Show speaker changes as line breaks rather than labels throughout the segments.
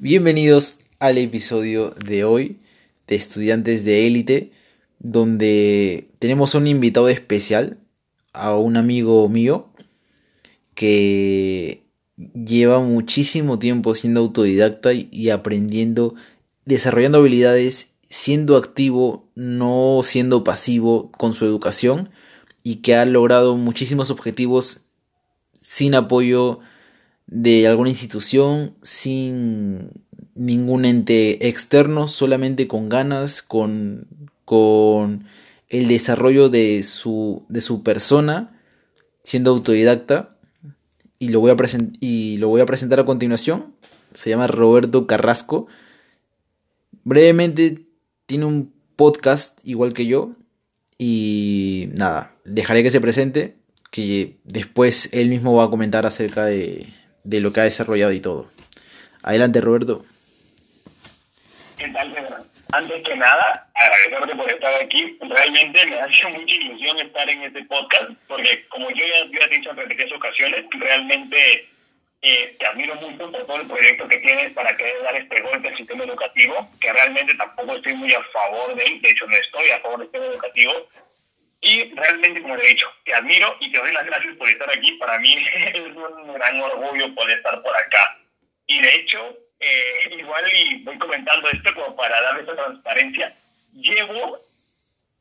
Bienvenidos al episodio de hoy de Estudiantes de Élite, donde tenemos un invitado especial, a un amigo mío, que lleva muchísimo tiempo siendo autodidacta y aprendiendo, desarrollando habilidades, siendo activo, no siendo pasivo con su educación y que ha logrado muchísimos objetivos sin apoyo de alguna institución, sin ningún ente externo, solamente con ganas, con, con el desarrollo de su, de su persona, siendo autodidacta. Y lo, voy a y lo voy a presentar a continuación. Se llama Roberto Carrasco. Brevemente tiene un podcast igual que yo. Y nada, dejaré que se presente, que después él mismo va a comentar acerca de, de lo que ha desarrollado y todo. Adelante, Roberto.
¿Qué tal, Pedro? Antes que nada, agradecerte por estar aquí. Realmente me hace mucha ilusión estar en este podcast, porque como yo ya, yo he dicho en repetidas ocasiones, realmente eh, te admiro mucho por todo el proyecto que tienes para querer dar este golpe al sistema educativo, que realmente tampoco estoy muy a favor de él, de hecho no estoy a favor del sistema educativo, y realmente, como te he dicho, te admiro y te doy las gracias por estar aquí. Para mí es un gran orgullo poder estar por acá. Y de hecho, eh, igual y voy comentando esto como para darle esa transparencia. Llevo,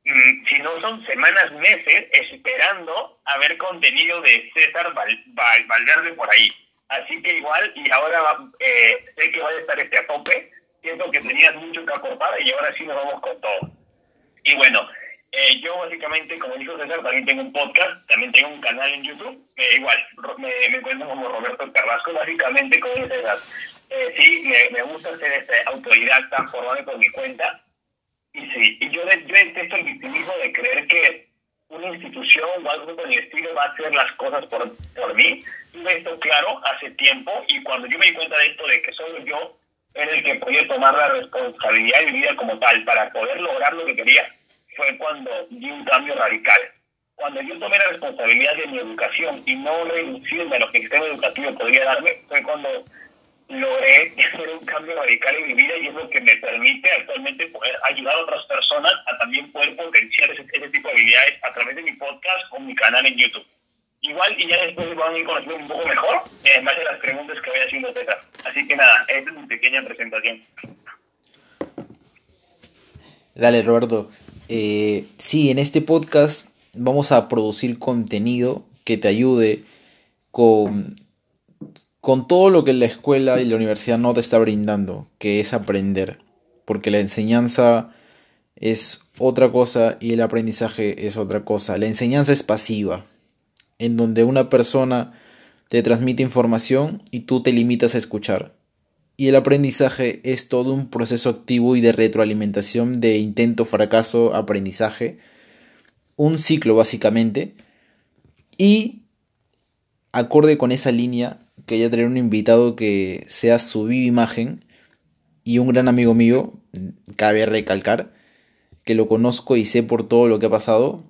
mm, si no son semanas, meses, esperando a ver contenido de César Val, Valverde por ahí. Así que igual, y ahora eh, sé que va a estar este a tope. Siento que tenías mucho que aportar y ahora sí nos vamos con todo. Y bueno, eh, yo básicamente, como dijo César, también tengo un podcast, también tengo un canal en YouTube, eh, igual, me, me encuentro como Roberto Carrasco, básicamente como dice César. Eh, sí, me, me, gusta ser este autodidacta, formarme por mi cuenta, y sí, y yo, yo detesto el victimismo de creer que una institución o algo por el estilo va a hacer las cosas por, por mí. Tuve esto claro hace tiempo, y cuando yo me di cuenta de esto, de que solo yo era el que podía tomar la responsabilidad de mi vida como tal para poder lograr lo que quería, fue cuando di un cambio radical. Cuando yo tomé la responsabilidad de mi educación y no reducirme a lo que el sistema educativo podría darme, fue cuando logré hacer un cambio radical en mi vida y es lo que me permite actualmente poder ayudar a otras personas a también poder potenciar ese, ese tipo de habilidades a través de mi podcast o mi canal en YouTube. Igual y ya después van a ir conociendo un poco mejor en base a las preguntas que voy haciendo César. Así que nada, esta es mi pequeña presentación.
Dale, Roberto. Eh, sí, en este podcast vamos a producir contenido que te ayude con, con todo lo que la escuela y la universidad no te está brindando, que es aprender. Porque la enseñanza es otra cosa y el aprendizaje es otra cosa. La enseñanza es pasiva, en donde una persona te transmite información y tú te limitas a escuchar y el aprendizaje es todo un proceso activo y de retroalimentación de intento, fracaso, aprendizaje. Un ciclo básicamente. Y acorde con esa línea, quería traer un invitado que sea su viva imagen y un gran amigo mío, cabe recalcar, que lo conozco y sé por todo lo que ha pasado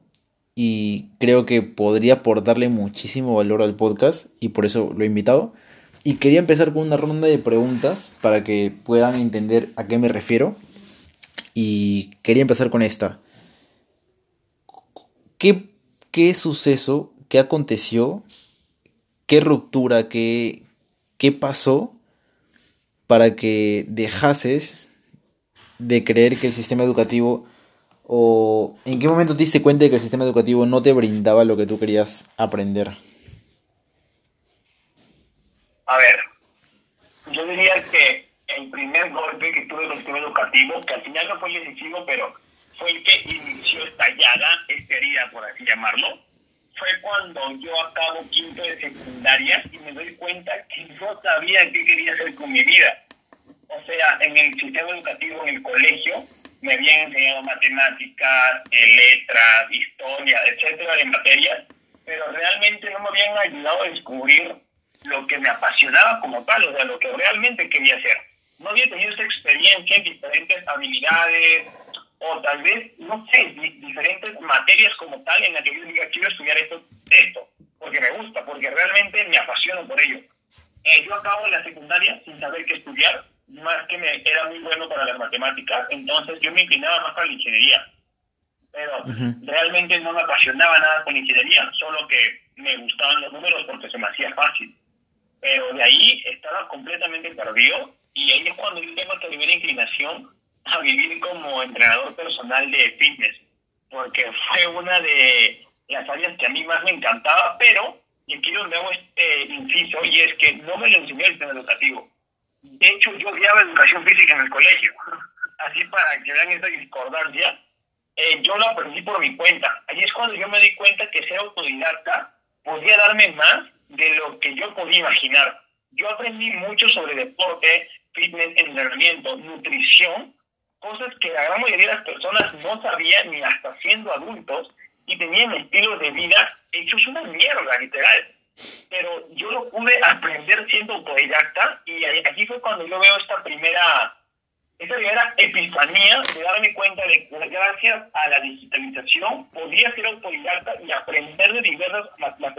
y creo que podría aportarle muchísimo valor al podcast y por eso lo he invitado. Y quería empezar con una ronda de preguntas para que puedan entender a qué me refiero. Y quería empezar con esta. ¿Qué, qué suceso, qué aconteció, qué ruptura, qué, qué pasó para que dejases de creer que el sistema educativo o en qué momento te diste cuenta de que el sistema educativo no te brindaba lo que tú querías aprender?
A ver, yo diría que el primer golpe que tuve en el sistema educativo, que al final no fue decisivo, pero fue el que inició esta llaga, esta herida, por así llamarlo, fue cuando yo acabo quinto de secundaria y me doy cuenta que no sabía qué quería hacer con mi vida. O sea, en el sistema educativo, en el colegio, me habían enseñado matemáticas, eh, letras, historia, etcétera, de materias, pero realmente no me habían ayudado a descubrir lo que me apasionaba como tal, o sea, lo que realmente quería hacer. No había tenido esa experiencia en diferentes habilidades o tal vez, no sé, diferentes materias como tal en las que yo diga, quiero estudiar esto, esto, porque me gusta, porque realmente me apasiono por ello. Eh, yo acabo la secundaria sin saber qué estudiar, más que me era muy bueno para las matemáticas, entonces yo me inclinaba más para la ingeniería. Pero realmente no me apasionaba nada con ingeniería, solo que me gustaban los números porque se me hacía fácil. Pero de ahí estaba completamente perdido y ahí es cuando yo tengo esta primera inclinación a vivir como entrenador personal de fitness, porque fue una de las áreas que a mí más me encantaba, pero y aquí donde hago este inciso, y es que no me lo enseñó el sistema educativo. De hecho, yo odiaba educación física en el colegio. Así para que vean esa discordancia, eh, yo lo aprendí por mi cuenta. Ahí es cuando yo me di cuenta que ser autodidacta podía darme más de lo que yo podía imaginar. Yo aprendí mucho sobre deporte, fitness, entrenamiento, nutrición, cosas que la gran mayoría de las personas no sabían ni hasta siendo adultos y tenían estilos de vida hechos una mierda, literal. Pero yo lo pude aprender siendo autodidacta y aquí fue cuando yo veo esta primera, esta primera epifanía de darme cuenta de que gracias a la digitalización podía ser autodidacta y aprender de diversas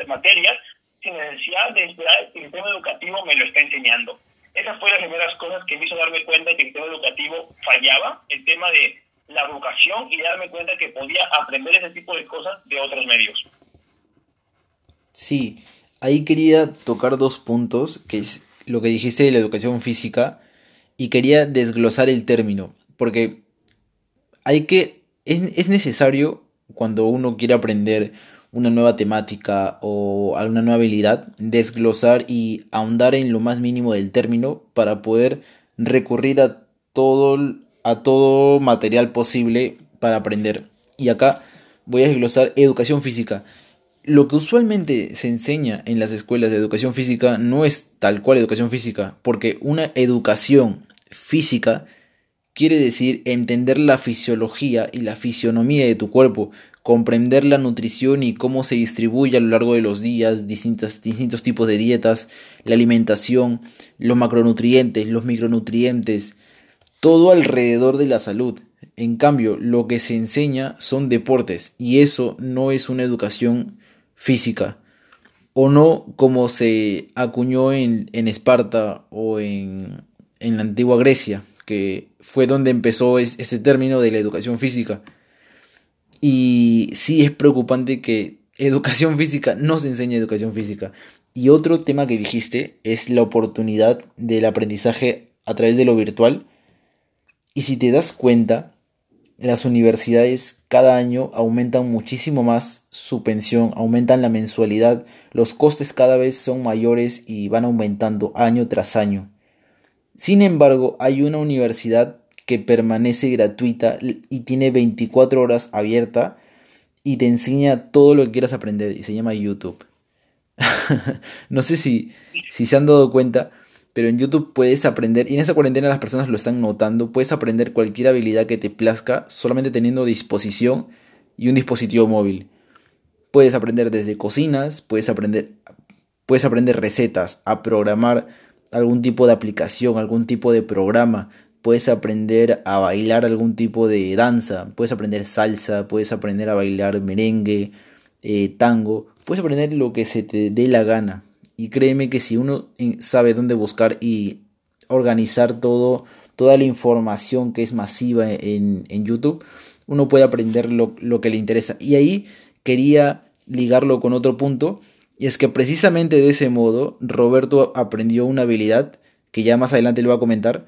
materias sin necesidad de esperar que el sistema educativo me lo esté enseñando. Esas fueron las primeras cosas que me hizo darme cuenta que el sistema educativo fallaba, el tema de la educación y darme cuenta que podía aprender ese tipo de cosas de otros medios.
Sí, ahí quería tocar dos puntos, que es lo que dijiste de la educación física, y quería desglosar el término, porque hay que, es, es necesario cuando uno quiere aprender una nueva temática o alguna nueva habilidad, desglosar y ahondar en lo más mínimo del término para poder recurrir a todo, a todo material posible para aprender. Y acá voy a desglosar educación física. Lo que usualmente se enseña en las escuelas de educación física no es tal cual educación física, porque una educación física quiere decir entender la fisiología y la fisionomía de tu cuerpo, comprender la nutrición y cómo se distribuye a lo largo de los días, distintos tipos de dietas, la alimentación, los macronutrientes, los micronutrientes, todo alrededor de la salud. En cambio, lo que se enseña son deportes y eso no es una educación física o no como se acuñó en, en Esparta o en, en, la antigua Grecia, que fue donde empezó este término de la educación física. Y sí es preocupante que educación física no se enseña educación física. Y otro tema que dijiste es la oportunidad del aprendizaje a través de lo virtual. Y si te das cuenta, las universidades cada año aumentan muchísimo más su pensión, aumentan la mensualidad, los costes cada vez son mayores y van aumentando año tras año. Sin embargo, hay una universidad que permanece gratuita y tiene 24 horas abierta y te enseña todo lo que quieras aprender y se llama YouTube. no sé si, si se han dado cuenta, pero en YouTube puedes aprender, y en esa cuarentena las personas lo están notando, puedes aprender cualquier habilidad que te plazca solamente teniendo disposición y un dispositivo móvil. Puedes aprender desde cocinas, puedes aprender, puedes aprender recetas, a programar algún tipo de aplicación, algún tipo de programa, puedes aprender a bailar algún tipo de danza, puedes aprender salsa, puedes aprender a bailar merengue, eh, tango, puedes aprender lo que se te dé la gana. Y créeme que si uno sabe dónde buscar y organizar todo, toda la información que es masiva en, YouTube, uno puede aprender lo, lo que le interesa. Y ahí quería ligarlo con otro punto, y es que precisamente de ese modo Roberto aprendió una habilidad que ya más adelante le voy a comentar,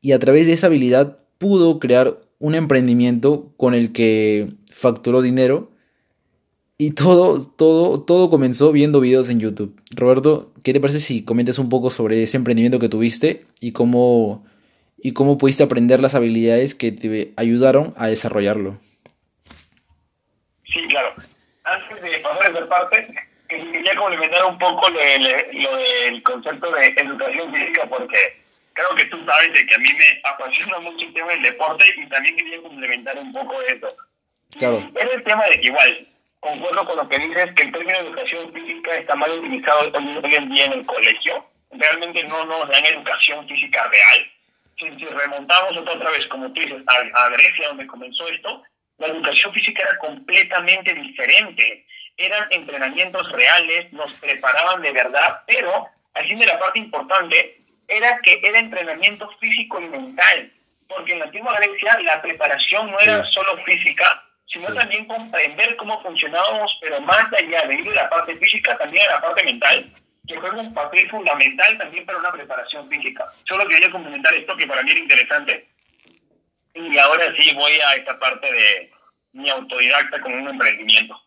y a través de esa habilidad pudo crear un emprendimiento con el que facturó dinero y todo, todo, todo comenzó viendo videos en YouTube. Roberto, ¿qué te parece si comentas un poco sobre ese emprendimiento que tuviste y cómo, y cómo pudiste aprender las habilidades que te ayudaron a desarrollarlo?
Sí, claro. Antes de pasar a parte, quería complementar un poco lo, lo del concepto de educación física porque creo que tú sabes de que a mí me apasiona mucho el tema del deporte y también quería complementar un poco eso. Claro. Es el tema de que igual, concuerdo con lo que dices, que el término de educación física está mal utilizado hoy en día en el colegio. Realmente no nos dan educación física real. Si, remontamos otra vez, como tú dices, a, a Grecia, donde comenzó esto, la educación física era completamente diferente. Eran entrenamientos reales, nos preparaban de verdad, pero al fin de la parte importante era que era entrenamiento físico y mental, porque en la antigua Grecia la preparación no era solo física, sino también comprender cómo funcionábamos, pero más allá de ir de la parte física, también a la parte mental, que juega un papel fundamental también para una preparación física. Solo quería complementar esto que para mí era interesante. Y ahora sí voy a esta parte de mi autodidacta con un emprendimiento.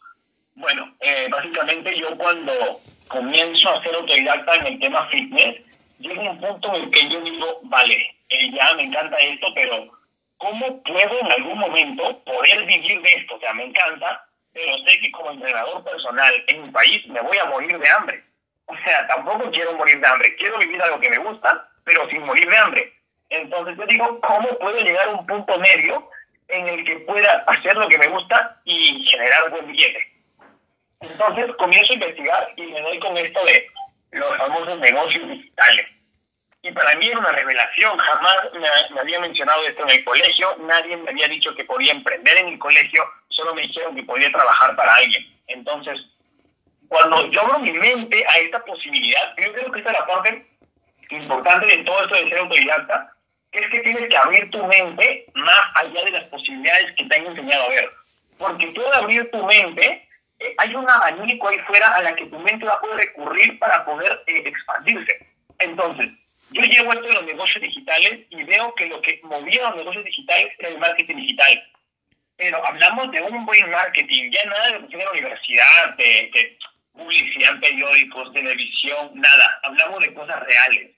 Bueno, eh, básicamente yo cuando comienzo a ser autodidacta en el tema fitness, llega un punto en el que yo digo, vale, eh, ya me encanta esto, pero ¿cómo puedo en algún momento poder vivir de esto? O sea, me encanta, pero sé que como entrenador personal en mi país me voy a morir de hambre. O sea, tampoco quiero morir de hambre, quiero vivir algo que me gusta, pero sin morir de hambre. Entonces yo digo, ¿cómo puedo llegar a un punto medio en el que pueda hacer lo que me gusta y generar buen billete? Entonces comienzo a investigar y me doy con esto de los famosos negocios digitales. Y para mí era una revelación, jamás me, había mencionado esto en el colegio, nadie me había dicho que podía emprender en el colegio, solo me dijeron que podía trabajar para alguien. Entonces, cuando yo abro mi mente a esta posibilidad, yo creo que esta es la parte importante de todo esto de ser autodidacta, que es que tienes que abrir tu mente más allá de las posibilidades que te han enseñado a ver. Porque tú al abrir tu mente, hay un abanico ahí fuera a la que tu mente va a poder recurrir para poder eh, expandirse. Entonces, yo llego a esto de los negocios digitales y veo que lo que movía los negocios digitales era el marketing digital. Pero hablamos de un buen marketing, ya nada de la universidad, de, publicidad en periódicos, televisión, nada. Hablamos de cosas reales.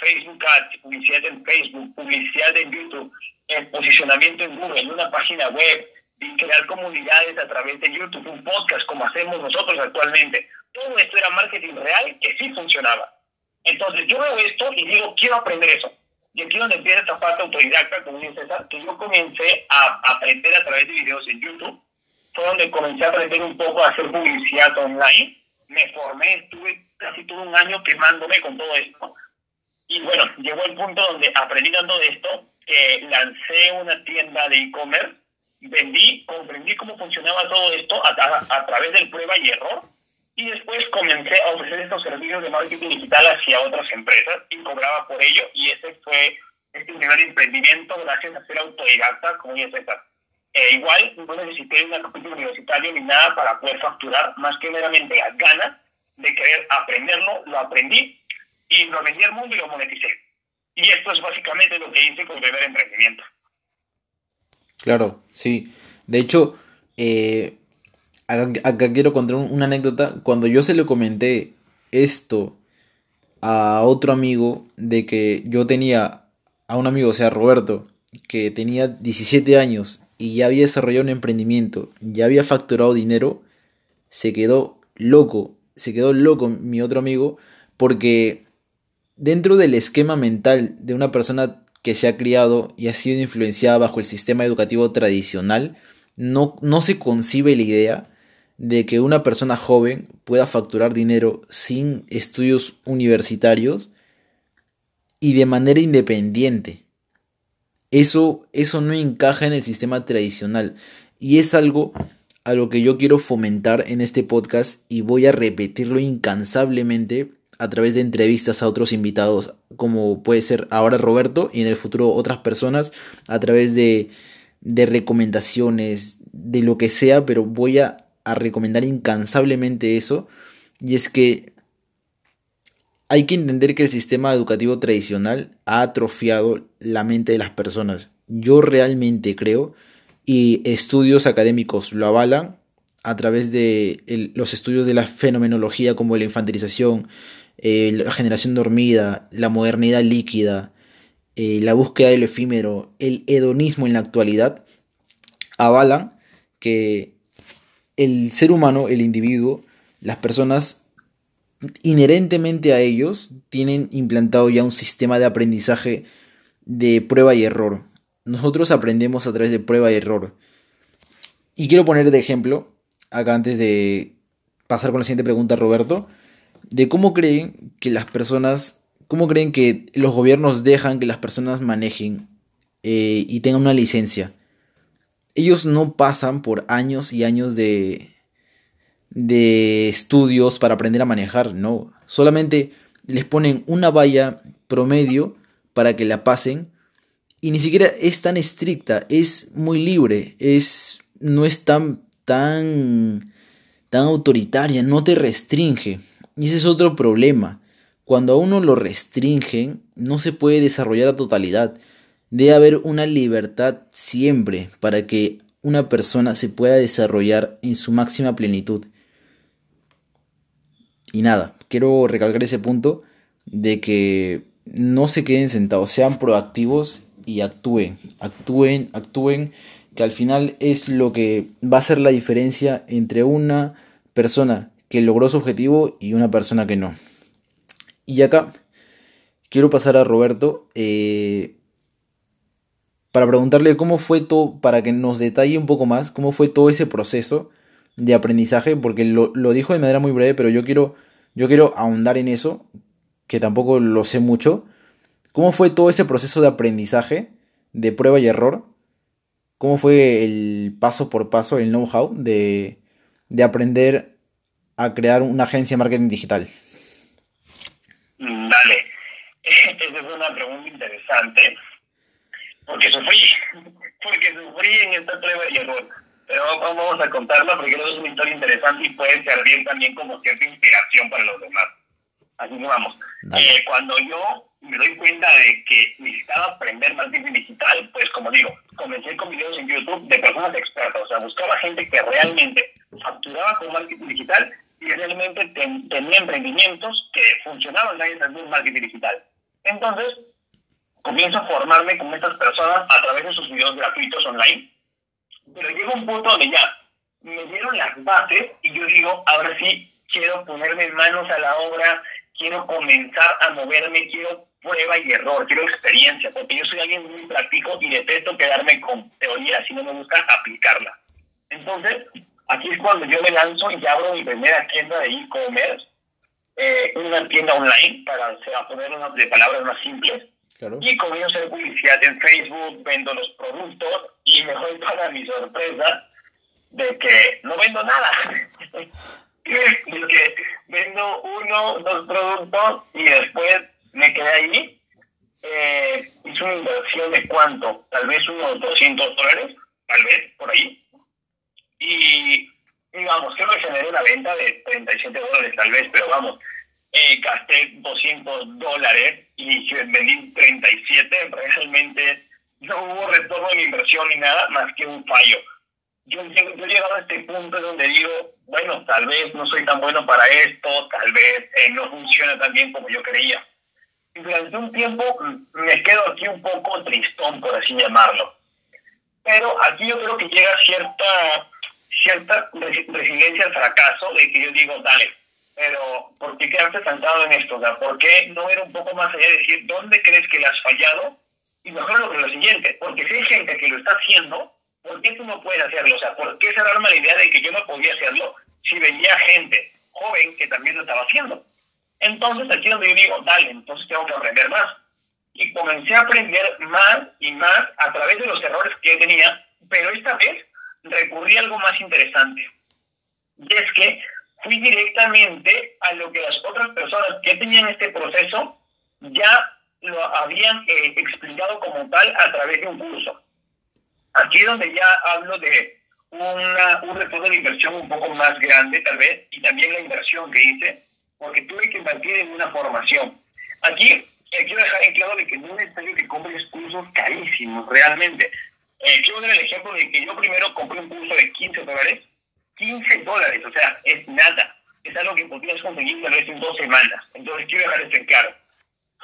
Facebook Ads, publicidad en Facebook, publicidad en YouTube, el posicionamiento en Google, una página web, crear comunidades a través de YouTube, un podcast como hacemos nosotros actualmente. Todo esto era marketing real que sí funcionaba. Entonces yo veo esto y digo, quiero aprender eso. Y aquí donde empieza esta parte autodidacta, como dice César, que yo comencé a aprender a través de videos en YouTube. Fue donde comencé a aprender un poco a hacer publicidad online. Me formé, estuve casi todo un año quemándome con todo esto. Y bueno, llegó el punto donde aprendí dando de esto, que lancé una tienda de e-commerce vendí, comprendí cómo funcionaba todo esto a, través del prueba y error y después comencé a ofrecer estos servicios de marketing digital hacia otras empresas y cobraba por ello y ese fue este primer emprendimiento gracias a ser autodidacta como ya César. Eh, igual no necesité una capítulo universitario ni nada para poder facturar, más que meramente las ganas de querer aprenderlo, lo aprendí y lo vendí al mundo y lo moneticé. Y esto es básicamente lo que hice con el primer emprendimiento.
Claro, sí. De hecho, eh, acá, quiero contar una anécdota. Cuando yo se lo comenté esto a otro amigo de que yo tenía a un amigo, o sea, Roberto, que tenía 17 años y ya había desarrollado un emprendimiento, ya había facturado dinero, se quedó loco, se quedó loco mi otro amigo, porque dentro del esquema mental de una persona que se ha criado y ha sido influenciada bajo el sistema educativo tradicional, no, no se concibe la idea de que una persona joven pueda facturar dinero sin estudios universitarios y de manera independiente. Eso, eso no encaja en el sistema tradicional y es algo a lo que yo quiero fomentar en este podcast y voy a repetirlo incansablemente a través de entrevistas a otros invitados, como puede ser ahora Roberto y en el futuro otras personas, a través de, de recomendaciones, de lo que sea, pero voy a, a recomendar incansablemente eso, y es que hay que entender que el sistema educativo tradicional ha atrofiado la mente de las personas. Yo realmente creo, y estudios académicos lo avalan, a través de los estudios de la fenomenología como la infantilización, eh, la generación dormida, la modernidad líquida, eh, la búsqueda del efímero, el hedonismo en la actualidad, avalan que el ser humano, el individuo, las personas inherentemente a ellos tienen implantado ya un sistema de aprendizaje de prueba y error. Nosotros aprendemos a través de prueba y error. Y quiero poner de ejemplo, acá antes de pasar con la siguiente pregunta, Roberto, de cómo creen que las personas, cómo creen que los gobiernos dejan que las personas manejen eh, y tengan una licencia. Ellos no pasan por años y años de, de estudios para aprender a manejar, no. Solamente les ponen una valla promedio para que la pasen y ni siquiera es tan estricta, es muy libre, es no es tan tan tan autoritaria, no te restringe. Y ese es otro problema. Cuando a uno lo restringen, no se puede desarrollar a totalidad. Debe haber una libertad siempre para que una persona se pueda desarrollar en su máxima plenitud. Y nada, quiero recalcar ese punto de que no se queden sentados, sean proactivos y actúen, actúen, actúen, que al final es lo que va a ser la diferencia entre una persona que logró su objetivo y una persona que no. Y acá quiero pasar a Roberto eh, para preguntarle cómo fue todo, para que nos detalle un poco más, cómo fue todo ese proceso de aprendizaje, porque lo, lo dijo de manera muy breve, pero yo quiero, yo quiero ahondar en eso, que tampoco lo sé mucho. ¿Cómo fue todo ese proceso de aprendizaje, de prueba y error? ¿Cómo fue el paso por paso, el know-how de, de aprender a crear una agencia de marketing digital?
Dale, esa es una pregunta interesante, porque sufrí, porque sufrí en esta prueba y error. Pero vamos a contarla porque creo que es una historia interesante y puede servir también como cierta inspiración para los demás. Así que vamos. Eh, cuando yo me doy cuenta de que necesitaba aprender marketing digital, pues como digo, comencé con videos en YouTube de personas expertas, o sea, buscaba gente que realmente facturaba con marketing digital y realmente tenía emprendimientos que funcionaban en el marketing digital. Entonces, comienzo a formarme con estas personas a través de sus videos gratuitos online pero llega un punto donde ya me dieron las bases y yo digo, ahora sí, quiero ponerme manos a la obra, quiero comenzar a moverme, quiero prueba y error, quiero experiencia, porque yo soy alguien muy práctico y detesto quedarme con teoría si no me gusta aplicarla. Entonces, aquí es cuando yo me lanzo y abro mi primera tienda de e-commerce, eh, una tienda online, para poner unas de palabras más simples, y comienzo a hacer publicidad en Facebook, vendo los productos y me voy para mi sorpresa de que no vendo nada. de que vendo uno, dos productos y después me quedé ahí. Eh, hice una inversión de cuánto, tal vez unos 200 dólares, tal vez por ahí. Y, y vamos, creo que generé una venta de 37 dólares, tal vez, pero vamos, eh, gasté 200 dólares y vendí 37, realmente no hubo retorno de inversión ni nada más que un fallo. Yo, yo he llegado a este punto donde digo, bueno, tal vez no soy tan bueno para esto, tal vez eh, no funciona tan bien como yo creía. Y durante un tiempo me quedo aquí un poco tristón, por así llamarlo. Pero aquí yo creo que llega cierta, cierta resiliencia al fracaso de que yo digo, dale, pero ¿por qué quedarte sentado en esto? O sea, ¿por qué no ir un poco más allá y decir dónde crees que le has fallado? Y mejor lo lo siguiente, porque si hay gente que lo está haciendo, ¿por qué tú no puedes hacerlo? O sea, ¿por qué cerrarme la idea de que yo no podía hacerlo si veía gente joven que también lo estaba haciendo? Entonces aquí es donde yo digo, dale, entonces tengo que aprender más. Y comencé a aprender más y más a través de los errores que yo tenía, pero esta vez recurrí a algo más interesante. Y es que fui directamente a lo que las otras personas que tenían este proceso ya lo habían eh, explicado como tal a través de un curso. Aquí es donde ya hablo de una, un retorno de inversión un poco más grande tal vez y también la inversión que hice porque tuve que invertir en una formación. Aquí eh, quiero dejar en claro de que no es necesario que compres cursos carísimos realmente. Eh, quiero dar el ejemplo de que yo primero compré un curso de 15 dólares 15 dólares, o sea, es nada. Es algo que podrías conseguir tal vez en dos semanas. Entonces, quiero dejar esto en claro.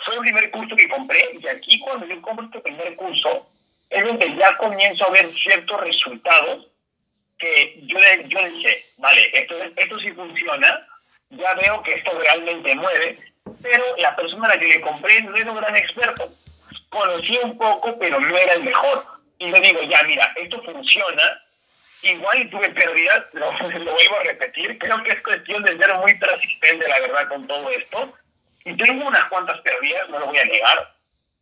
Fue el primer curso que compré y aquí cuando yo compro este primer curso es donde ya comienzo a ver ciertos resultados que yo, yo dije, vale, esto, esto sí funciona, ya veo que esto realmente mueve, pero la persona a la que le compré no era un gran experto. Conocía un poco, pero no era el mejor. Y le digo, ya, mira, esto funciona, igual tuve pérdidas, lo, lo, vuelvo a repetir, creo que es cuestión de ser muy persistente, la verdad, con todo esto. Y tengo unas cuantas pérdidas, no lo voy a negar,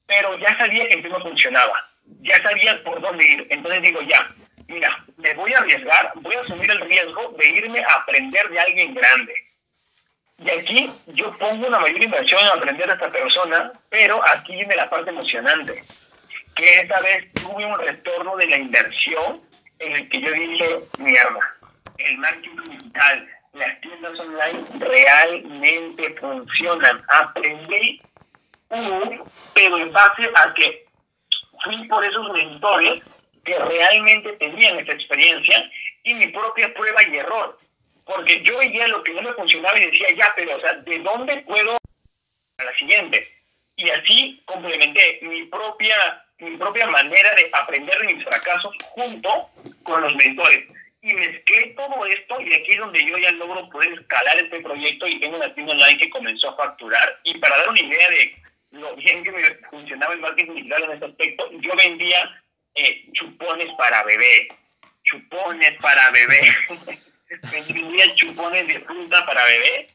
pero ya sabía que no funcionaba, ya sabía por dónde ir. Entonces digo, ya, mira, me voy a arriesgar, voy a asumir el riesgo de irme a aprender de alguien grande. Y aquí yo pongo una mayor inversión en aprender a esta persona, pero aquí viene la parte emocionante, que esta vez tuve un retorno de la inversión en el que yo dije, mierda, el marketing digital, las tiendas online realmente funcionan. Aprendí, uh, pero en base a que fui por esos mentores que realmente tenían esa experiencia y mi propia prueba y error. Porque yo veía lo que no me funcionaba y decía, ya, pero, o sea, ¿de dónde puedo a la siguiente? Y así complementé mi propia, mi propia manera de aprender de mis fracasos junto con los mentores. Y mezclé todo esto y aquí es donde yo ya logro poder escalar este proyecto y tengo una tienda online que comenzó a facturar. Y para dar una idea de lo bien que me funcionaba el marketing digital en este aspecto, yo vendía eh, chupones para bebé, chupones para bebé. vendía chupones de fruta para bebé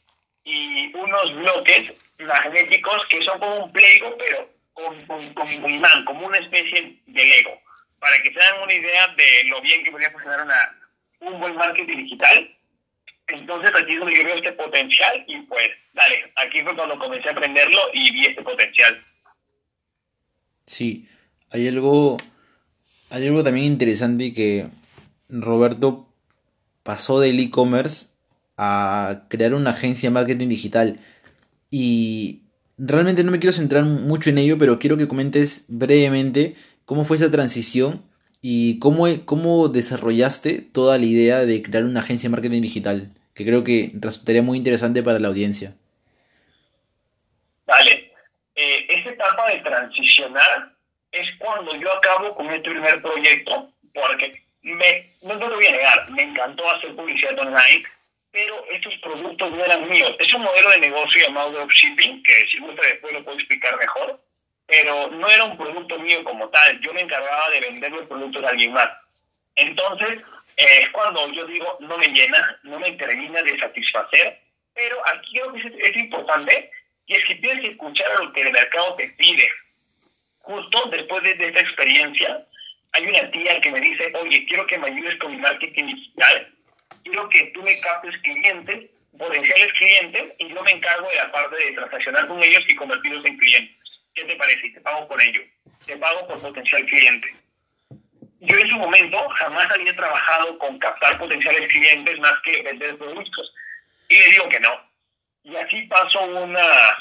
y unos bloques magnéticos que son como un Plego, pero con, con, con imán, como una especie de Lego, para que se den una idea de lo bien que podría funcionar una, un buen marketing digital. Entonces aquí es donde yo veo este potencial y pues, dale, aquí fue cuando comencé a aprenderlo y vi este potencial.
Sí, hay algo, hay algo también interesante que Roberto pasó del e-commerce a crear una agencia de marketing digital. Y realmente no me quiero centrar mucho en ello, pero quiero que comentes brevemente cómo fue esa transición y cómo, cómo desarrollaste toda la idea de crear una agencia de marketing digital, que creo que resultaría muy interesante para la audiencia.
Vale, eh, esta etapa de transicionar es cuando yo acabo con este primer proyecto, porque me, no te lo voy a negar, me encantó hacer publicidad online, pero estos productos no eran míos. Es un modelo de negocio llamado dropshipping, que si gusta después lo puedo explicar mejor, pero no era un producto mío como tal. Yo me encargaba de vender los productos a alguien más. Entonces, eh, es cuando yo digo, no me llena, no me termina de satisfacer, pero aquí que es, importante, y es que tienes que escuchar a lo que el mercado te pide. Justo después de esta experiencia, hay una tía que me dice, oye, quiero que me ayudes con mi marketing digital, quiero que tú me captes clientes, potenciales clientes, y yo me encargo de la parte de transaccionar con ellos y convertirlos en clientes. ¿Qué te parece? Te pago por ello. Te pago por potencial cliente. Yo en su momento jamás había trabajado con captar potenciales clientes más que vender productos. Y le digo que no. Y así pasó una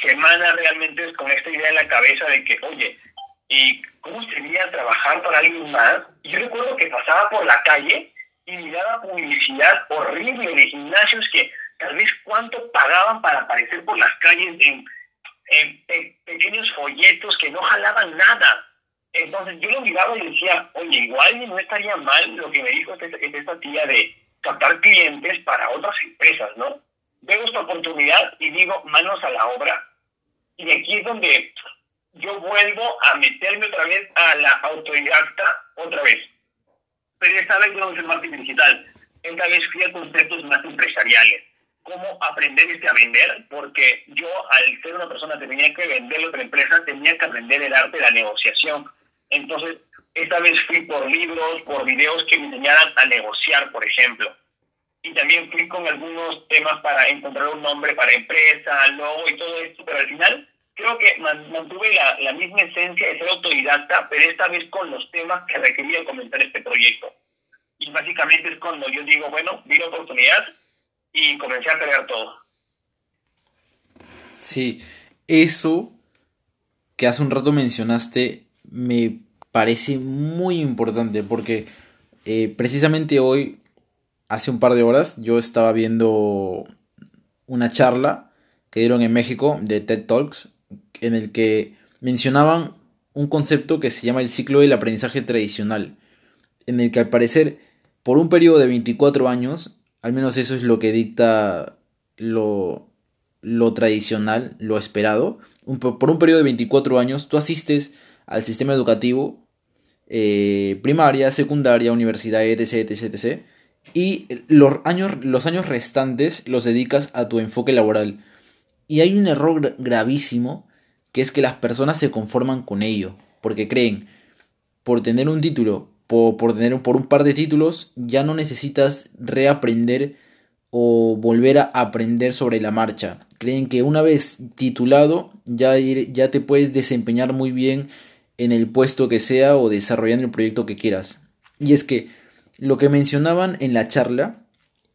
semana realmente con esta idea en la cabeza de que, oye, ¿y cómo sería trabajar para alguien más? Y yo recuerdo que pasaba por la calle y miraba publicidad horrible de gimnasios que tal vez cuánto pagaban para aparecer por las calles en, pequeños folletos que no jalaban nada. Entonces yo lo miraba y decía, oye, igual no estaría mal lo que me dijo esta, esta tía de captar clientes para otras empresas, ¿no? Veo esta oportunidad y digo, manos a la obra. Y aquí es donde yo vuelvo a meterme otra vez a la autodidacta otra vez. Pero esta vez no es el marketing digital. Esta vez fui a conceptos más empresariales. Cómo aprender este a vender, porque yo al ser una persona que tenía que vender otra empresa, tenía que aprender el arte de la negociación. Entonces, esta vez fui por libros, por videos que me enseñaran a negociar, por ejemplo. Y también fui con algunos temas para encontrar un nombre para empresa, logo y todo esto, pero al final creo que mantuve la, misma esencia de ser autodidacta, pero esta vez con los temas que requería comentar este proyecto. Y básicamente es cuando yo digo, bueno, vi la oportunidad y comencé a crear todo.
Sí, eso que hace un rato mencionaste me parece muy importante porque eh, precisamente hoy, hace un par de horas, yo estaba viendo una charla que dieron en México de TED Talks en el que mencionaban un concepto que se llama el ciclo del aprendizaje tradicional, en el que al parecer por un periodo de 24 años, al menos eso es lo que dicta lo, lo tradicional, lo esperado, por un periodo de 24 años tú asistes al sistema educativo, eh, primaria, secundaria, universidad, etc, etc, etc, y los años, los años restantes los dedicas a tu enfoque laboral. Y hay un error gravísimo que es que las personas se conforman con ello, porque creen, por tener un título, por, por tener por un par de títulos, ya no necesitas reaprender o volver a aprender sobre la marcha. Creen que una vez titulado ya, ya te puedes desempeñar muy bien en el puesto que sea o desarrollando el proyecto que quieras. Y es que lo que mencionaban en la charla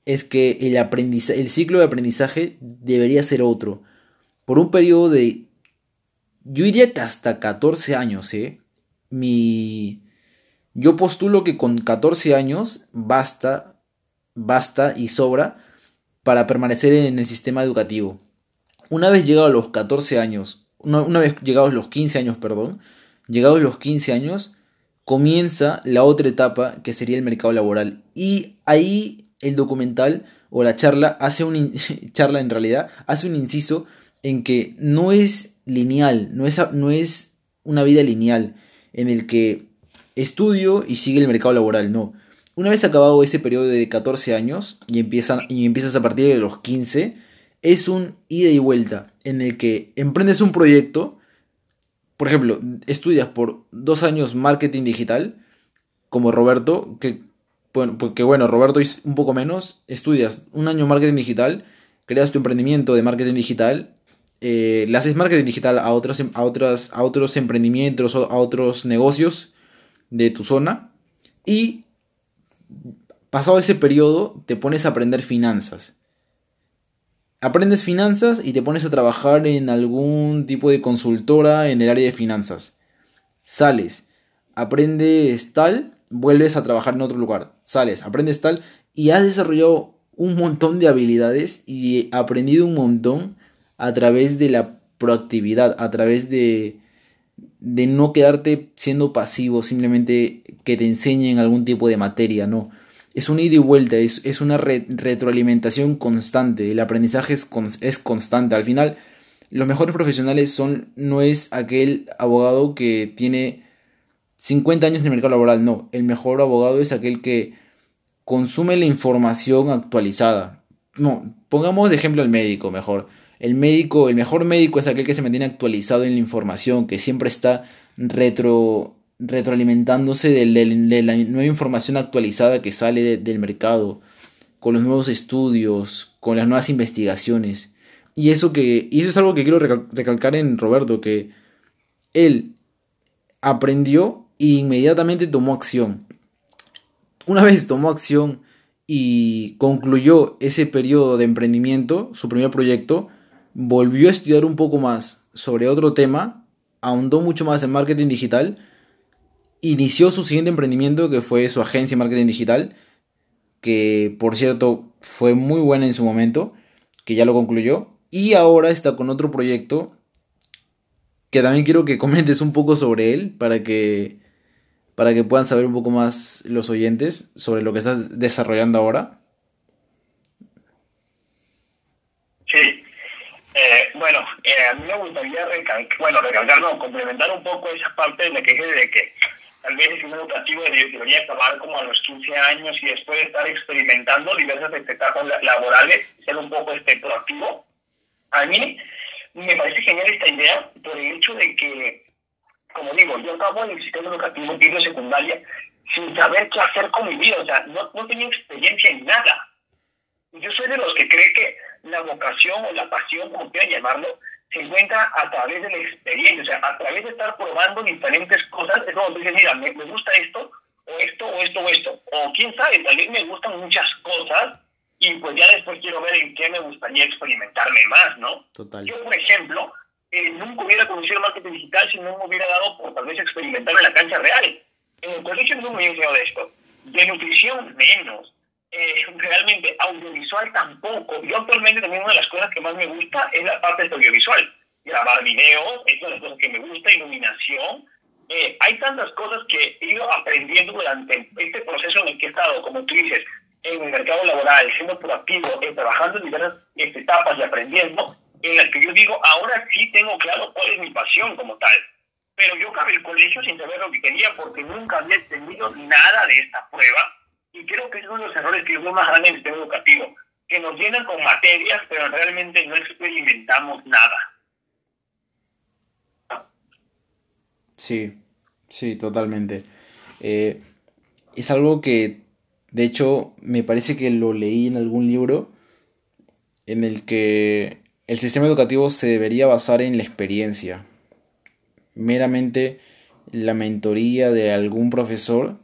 es que el, el ciclo de aprendizaje debería ser otro. Por un periodo de... Yo diría que hasta 14 años, ¿eh? Mi... Yo postulo que con 14 años basta, basta y sobra para permanecer en el sistema educativo. Una vez llegados los 14 años, una, una vez llegados los 15 años, perdón, llegados los 15 años, comienza la otra etapa que sería el mercado laboral. Y ahí el documental o la charla hace un charla en realidad hace un inciso en que no es lineal, no es, no es una vida lineal en el que estudio y sigue el mercado laboral, no. Una vez acabado ese periodo de 14 años y, empiezan, y empiezas a partir de los 15, es un ida y vuelta en el que emprendes un proyecto, por ejemplo, estudias por dos años marketing digital, como Roberto, que bueno, porque bueno, Roberto es un poco menos, estudias un año marketing digital, creas tu emprendimiento de marketing digital, eh, le haces marketing digital a otros, a, otras, a otros emprendimientos a otros negocios de tu zona y pasado ese periodo te pones a aprender finanzas. Aprendes finanzas y te pones a trabajar en algún tipo de consultora en el área de finanzas. Sales, aprendes tal vuelves a trabajar en otro lugar, sales, aprendes tal y has desarrollado un montón de habilidades y aprendido un montón a través de la proactividad, a través de, de no quedarte siendo pasivo, simplemente que te enseñen algún tipo de materia, no. Es un ida y vuelta, es, es una retroalimentación constante, el aprendizaje es, es constante. Al final, los mejores profesionales son, no es aquel abogado que tiene 50 años en el mercado laboral, no. El mejor abogado es aquel que consume la información actualizada. No, pongamos de ejemplo al médico mejor. El médico, el mejor médico es aquel que se mantiene actualizado en la información, que siempre está retro, retroalimentándose de, la nueva información actualizada que sale del mercado, con los nuevos estudios, con las nuevas investigaciones. Y eso, que, y eso es algo que quiero recalcar en Roberto, que él aprendió y inmediatamente tomó acción. Una vez tomó acción y concluyó ese periodo de emprendimiento, su primer proyecto, volvió a estudiar un poco más sobre otro tema, ahondó mucho más en marketing digital, inició su siguiente emprendimiento que fue su agencia de marketing digital, que por cierto fue muy buena en su momento, que ya lo concluyó, y ahora está con otro proyecto que también quiero que comentes un poco sobre él para que para que puedan saber un poco más los oyentes sobre lo que estás desarrollando ahora?
Sí. Eh, bueno, eh, a mí me gustaría recalcar, bueno, recalcar, no, complementar un poco esa parte de la que de que tal vez el sistema educativo debería acabar como a los 15 años y después de estar experimentando diversas etapas laborales, ser un poco este proactivo. A mí me parece genial esta idea por el hecho de que como digo, yo acabo en el sistema educativo de secundaria sin saber qué hacer con mi vida, o sea, no, no tenía experiencia en nada. Yo soy de los que cree que la vocación o la pasión, como quieran llamarlo, se encuentra a través de la experiencia, o sea, a través de estar probando diferentes cosas, es como dices, mira, me, me gusta esto, o esto, o esto, o esto, o quién sabe, tal vez me gustan muchas cosas, y pues ya después quiero ver en qué me gustaría experimentarme más, ¿no?
Total.
Yo, por ejemplo, eh, nunca hubiera conocido el marketing digital si no me hubiera dado por tal vez experimentar en la cancha real. En el colegio no me hubiera enseñado de esto. De nutrición, menos. Eh, realmente, audiovisual tampoco. Yo actualmente también una de las cosas que más me gusta es la parte de audiovisual. Grabar videos, es una de las cosas que me gusta, iluminación. Eh, hay tantas cosas que he ido aprendiendo durante este proceso en el que he estado, como tú dices, en el mercado laboral, siendo proactivo, trabajando en diversas este, etapas y aprendiendo, en la que yo digo, ahora sí tengo claro cuál es mi pasión como tal. Pero yo acabé el colegio sin saber lo que quería porque nunca había entendido nada de esta prueba y creo que es uno de los errores que lo más grande en el sistema educativo, que nos llenan con materias pero realmente no experimentamos nada.
Sí, sí, totalmente. Eh, es algo que, de hecho, me parece que lo leí en algún libro en el que el sistema educativo se debería basar en la experiencia. Meramente la mentoría de algún profesor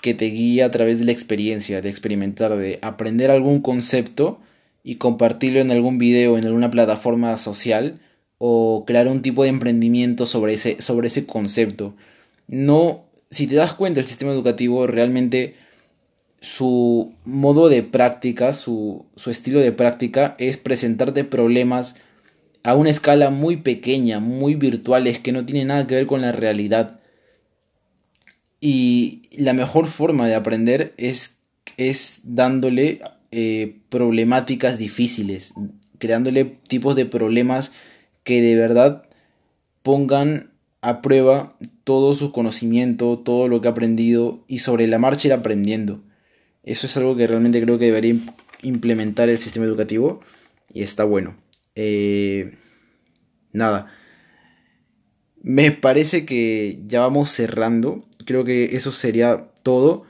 que te guía a través de la experiencia, de experimentar, de aprender algún concepto y compartirlo en algún video, en alguna plataforma social o crear un tipo de emprendimiento sobre ese, sobre ese concepto. No, si te das cuenta, el sistema educativo realmente su modo de práctica, su, su estilo de práctica es presentarte problemas a una escala muy pequeña, muy virtuales, que no tienen nada que ver con la realidad. Y la mejor forma de aprender es, es dándole eh, problemáticas difíciles, creándole tipos de problemas que de verdad pongan a prueba todo su conocimiento, todo lo que ha aprendido y sobre la marcha ir aprendiendo. Eso es algo que realmente creo que debería implementar el sistema educativo y está bueno. Eh, nada. Me parece que ya vamos cerrando. Creo que eso sería todo.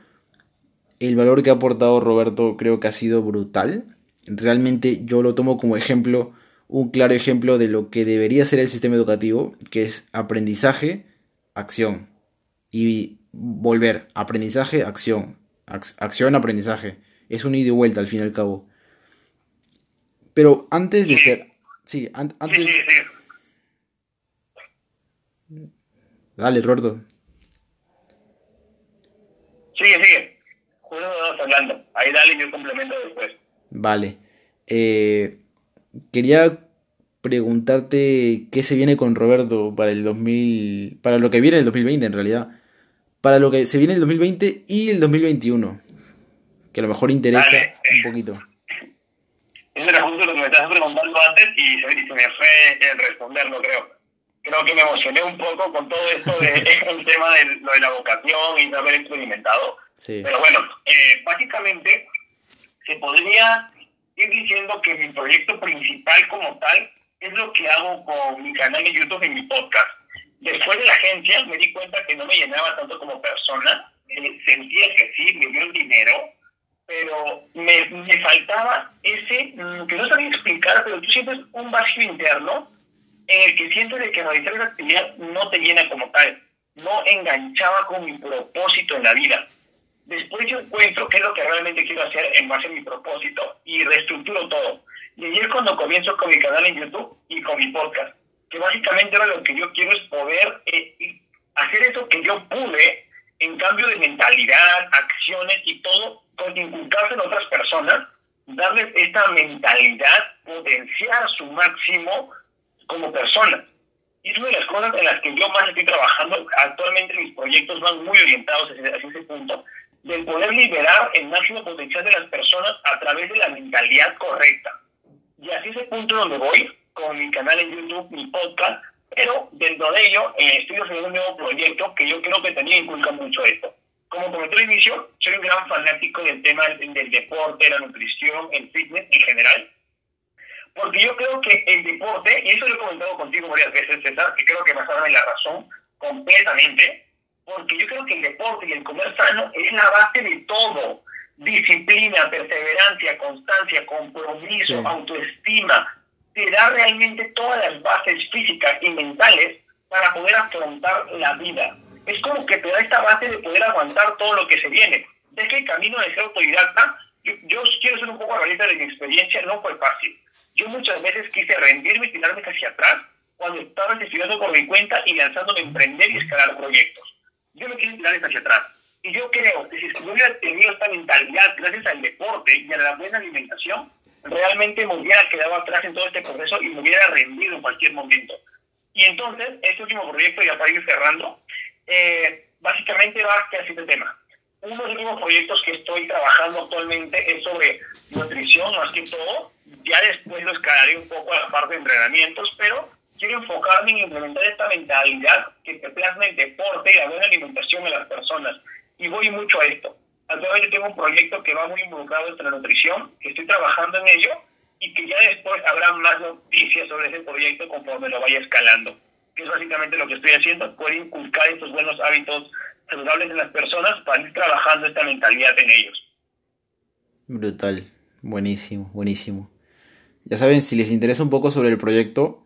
El valor que ha aportado Roberto creo que ha sido brutal. Realmente yo lo tomo como ejemplo, un claro ejemplo de lo que debería ser el sistema educativo, que es aprendizaje, acción. Y volver, aprendizaje, acción, acción, aprendizaje. Es un ida y vuelta al fin y al cabo. Pero antes de ser... Sí, antes... Dale, Roberto.
Sigue, sigue. hablando. Ahí dale yo complemento después.
Vale. Eh, quería preguntarte qué se viene con Roberto para el 2000... Para lo que viene el 2020 en realidad para lo que se viene el 2020 y el 2021, que a lo mejor interesa un poquito.
Eso era justo lo que me estabas preguntando antes y se, me fue el responderlo, creo. Creo que me emocioné un poco con todo esto de, tema de lo de la vocación y no haber experimentado. Pero bueno, eh, básicamente se podría ir diciendo que mi proyecto principal como tal es lo que hago con mi canal de YouTube y mi podcast Después de la agencia me di cuenta que no me llenaba tanto como persona, sentía que sí, me dio el dinero, pero me, me faltaba ese, mm, que no sabía explicar, pero tú sientes un vacío interno en el que sientes de que realizar esa actividad no te llena como tal, no enganchaba con mi propósito en la vida. Después yo encuentro qué es lo que realmente quiero hacer en base a mi propósito y reestructuro todo. Y ahí es cuando comienzo con mi canal en YouTube y con mi podcast que básicamente ahora lo que yo quiero es poder eh, hacer eso que yo pude en cambio de mentalidad, acciones y todo, con inculcarse en otras personas, darles esta mentalidad, potenciar su máximo como persona. Y es una de las cosas en las que yo más estoy trabajando. Actualmente mis proyectos van muy orientados hacia, hacia ese punto, de poder liberar el máximo potencial de las personas a través de la mentalidad correcta. Y así es el punto donde voy, con mi canal en YouTube, mi podcast, pero dentro de ello eh, estoy haciendo un nuevo proyecto que yo creo que también inculca mucho esto. Como comenté al inicio, soy un gran fanático del tema del, deporte, la nutrición, el fitness en general, porque yo creo que el deporte, y eso lo he comentado contigo varias veces, César, que creo que me has dado la razón completamente, porque yo creo que el deporte y el comer sano es la base de todo. Disciplina, perseverancia, constancia, compromiso, autoestima, te da realmente todas las bases físicas y mentales para poder afrontar la vida. Es como que te da esta base de poder aguantar todo lo que se viene. Es que el camino de ser autodidacta, yo, quiero ser un poco realista de mi experiencia, no fue fácil. Yo muchas veces quise rendirme y tirarme hacia atrás cuando estaba estudiando por mi cuenta y lanzándome a emprender y escalar proyectos. Yo me quise tirar hacia atrás. Y yo creo que si no hubiera tenido esta mentalidad gracias al deporte y a la buena alimentación, realmente me hubiera quedado atrás en todo este proceso y me hubiera rendido en cualquier momento. Y entonces, este último proyecto, ya para ir cerrando, eh, básicamente va hacia este tema. Uno de los últimos proyectos que estoy trabajando actualmente es sobre nutrición, más que todo. Ya después lo escalaré un poco a la parte de entrenamientos, pero quiero enfocarme en implementar esta mentalidad que te plasma el deporte y la buena alimentación en las personas. Y voy mucho a esto. Actualmente tengo un proyecto que va muy involucrado en la nutrición, que estoy trabajando en ello y que ya después habrá más noticias sobre ese proyecto conforme lo vaya escalando. Que es básicamente lo que estoy haciendo, poder inculcar estos buenos hábitos saludables en las personas para ir trabajando esta mentalidad en ellos.
Brutal, buenísimo, buenísimo. Ya saben, si les interesa un poco sobre el proyecto,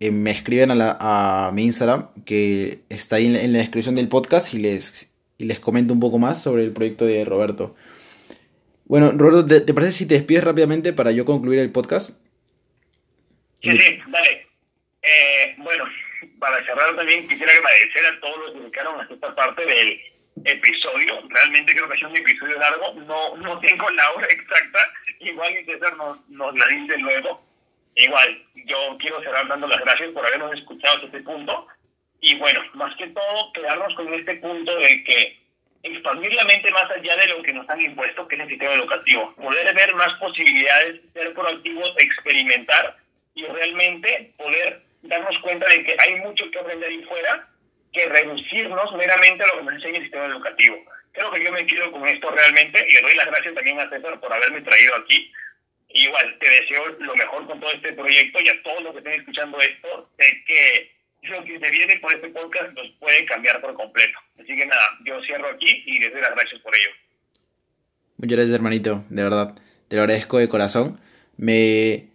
eh, me escriben a, la, a mi Instagram, que está ahí en la, descripción del podcast, y les, y les comento un poco más sobre el proyecto de Roberto. Bueno, Roberto, ¿te, ¿te, parece si te despides rápidamente para yo concluir el podcast?
Sí, sí, dale. Eh, bueno, para cerrar también quisiera agradecer a todos los que dedicaron a esta parte del episodio. Realmente creo que sido un episodio largo. No, no tengo la hora exacta. Igual César nos, nos la dice luego. Igual, yo quiero cerrar dando las gracias por habernos escuchado hasta este punto. Y bueno, más que todo, quedarnos con este punto de que expandir la mente más allá de lo que nos han impuesto, que es el sistema educativo. Poder ver más posibilidades, ser proactivos, experimentar y realmente poder darnos cuenta de que hay mucho que aprender ahí fuera que reducirnos meramente a lo que nos enseña el sistema educativo. Creo que yo me quedo con esto realmente y le doy las gracias también a César por haberme traído aquí. Igual, te deseo lo mejor con todo este proyecto y a todos los que estén escuchando esto, sé que lo que se viene por este podcast nos puede cambiar por completo. Así que nada, yo cierro aquí y les doy las gracias por ello.
Muchas gracias, hermanito, de verdad. Te lo agradezco de corazón. Me,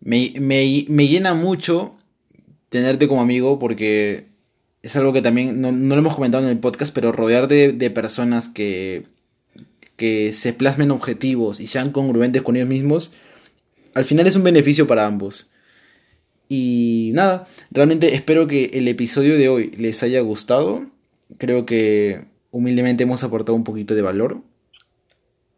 me, me, me llena mucho tenerte como amigo porque es algo que también no, no, lo hemos comentado en el podcast, pero rodear de, de, personas que, que se plasmen objetivos y sean congruentes con ellos mismos, al final es un beneficio para ambos. Y nada, realmente espero que el episodio de hoy les haya gustado. Creo que humildemente hemos aportado un poquito de valor.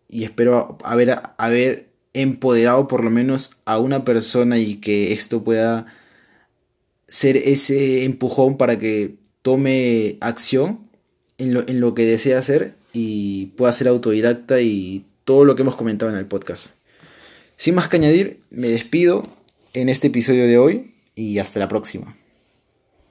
Y espero haber, empoderado por lo menos a una persona y que esto pueda ser ese empujón para que tome acción en lo, en lo que desea hacer y pueda ser autodidacta y todo lo que hemos comentado en el podcast. Sin más que añadir, me despido en este episodio de hoy y hasta la próxima.